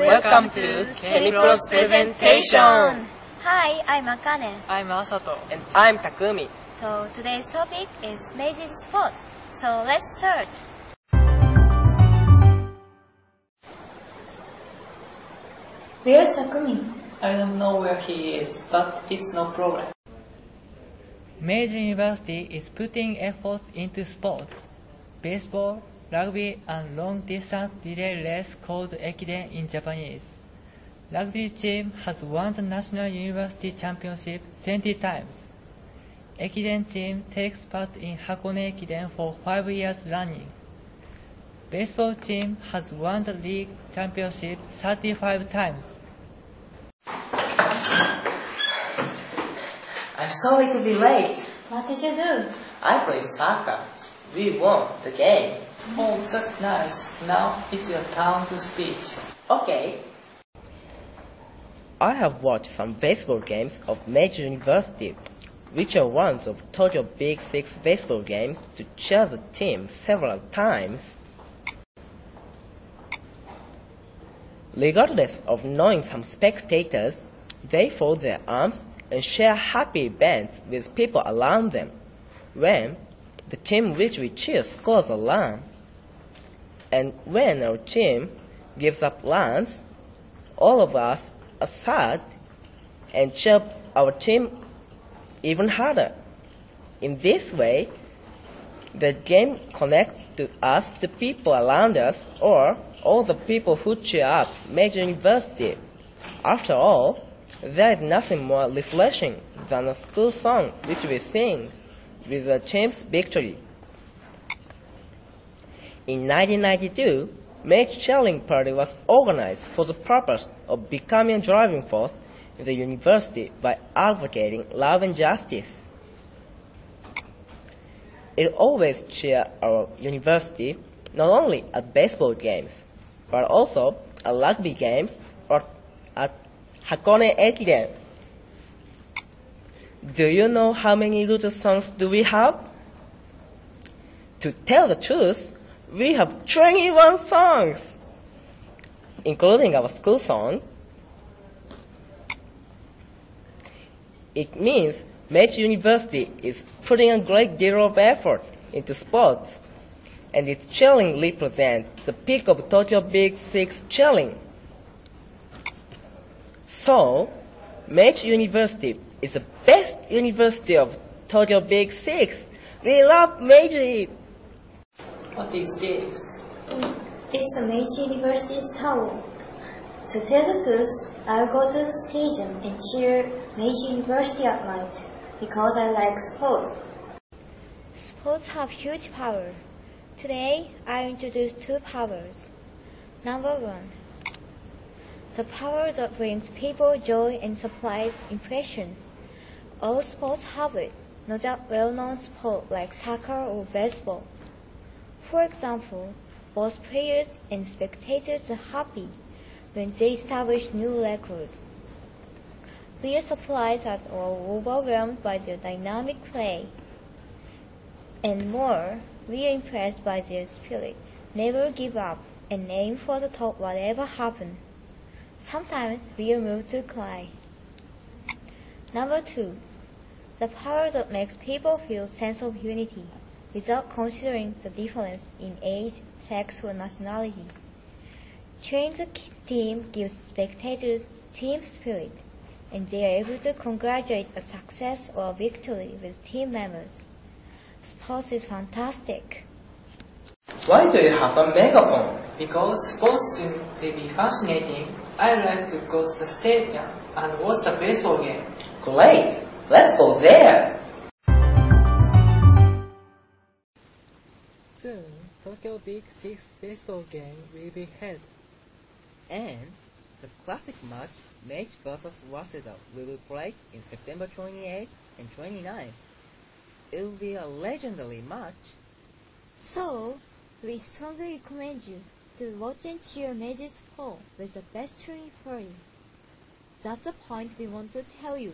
Welcome to ChemiPro's presentation. Hi, I'm Akane. I'm Asato. And I'm Takumi. So today's topic is Meiji sports. So let's start. Where's Takumi? I don't know where he is, but it's no problem. Meiji University is putting efforts into sports. Baseball, rugby, and long distance relay race called Ekiden in Japanese. Rugby team has won the National University Championship 20 times. Ekiden team takes part in Hakone Ekiden for 5 years running. Baseball team has won the league championship 35 times. I'm sorry to be late. What did you do? I played soccer. We won the game. Oh, that's nice. Now it's your turn to speak. Okay. I have watched some baseball games of Meiji University, which are ones of Tokyo Big Six baseball games to cheer the team several times. Regardless of knowing some spectators, they fold their arms and share happy events with people around them. When the team which we cheer scores a run, and when our team gives up runs, all of us are sad and cheer our team even harder. In this way, the game connects to us the people around us or all the people who cheer up Meiji University. After all, there is nothing more refreshing than a school song which we sing with the team's victory. In 1992, Meiji Cheerleading Party was organized for the purpose of becoming a driving force in the university by advocating love and justice. It always cheer our university not only at baseball games, but also at rugby games or at Hakone Ekiden. Do you know how many Lucha songs do we have? To tell the truth, we have 21 songs, including our school song. It means Meiji University is putting a great deal of effort into sports, and its cheerleading represents the peak of Tokyo Big Six cheerleading. So, Meiji University is the best university of Tokyo Big Six. We love Meiji. What is this? Mm, it's a Meiji University's towel. To tell the truth, I'll go to the stadium and cheer Meiji University at night because I like sports. Sports have huge power. Today, I introduce two powers. Number one, the power that brings people joy and supplies impression. All sports have it, not just well-known sports like soccer or baseball. For example, both players and spectators are happy when they establish new records. We are surprised that are overwhelmed by their dynamic play. And more, we are impressed by their spirit, never give up, and aim for the top whatever happens. Sometimes we are moved to cry. Number two, the power that makes people feel sense of unity without considering the difference in age, sex, or nationality. Cheering the team gives spectators team spirit, and they are able to congratulate a success or a victory with team members. Sports is fantastic. Why do you have a megaphone? Because sports seem to be fascinating, I like to go to the stadium and watch the baseball game. Great, let's go there. Soon, Tokyo Big Six baseball game will be held. And the classic match, Meiji vs. Waseda, will be played in September 28th and 29th. It will be a legendary match. So, we strongly recommend you to watch and cheer Meiji's poll with the best cheering for you. That's the point we want to tell you.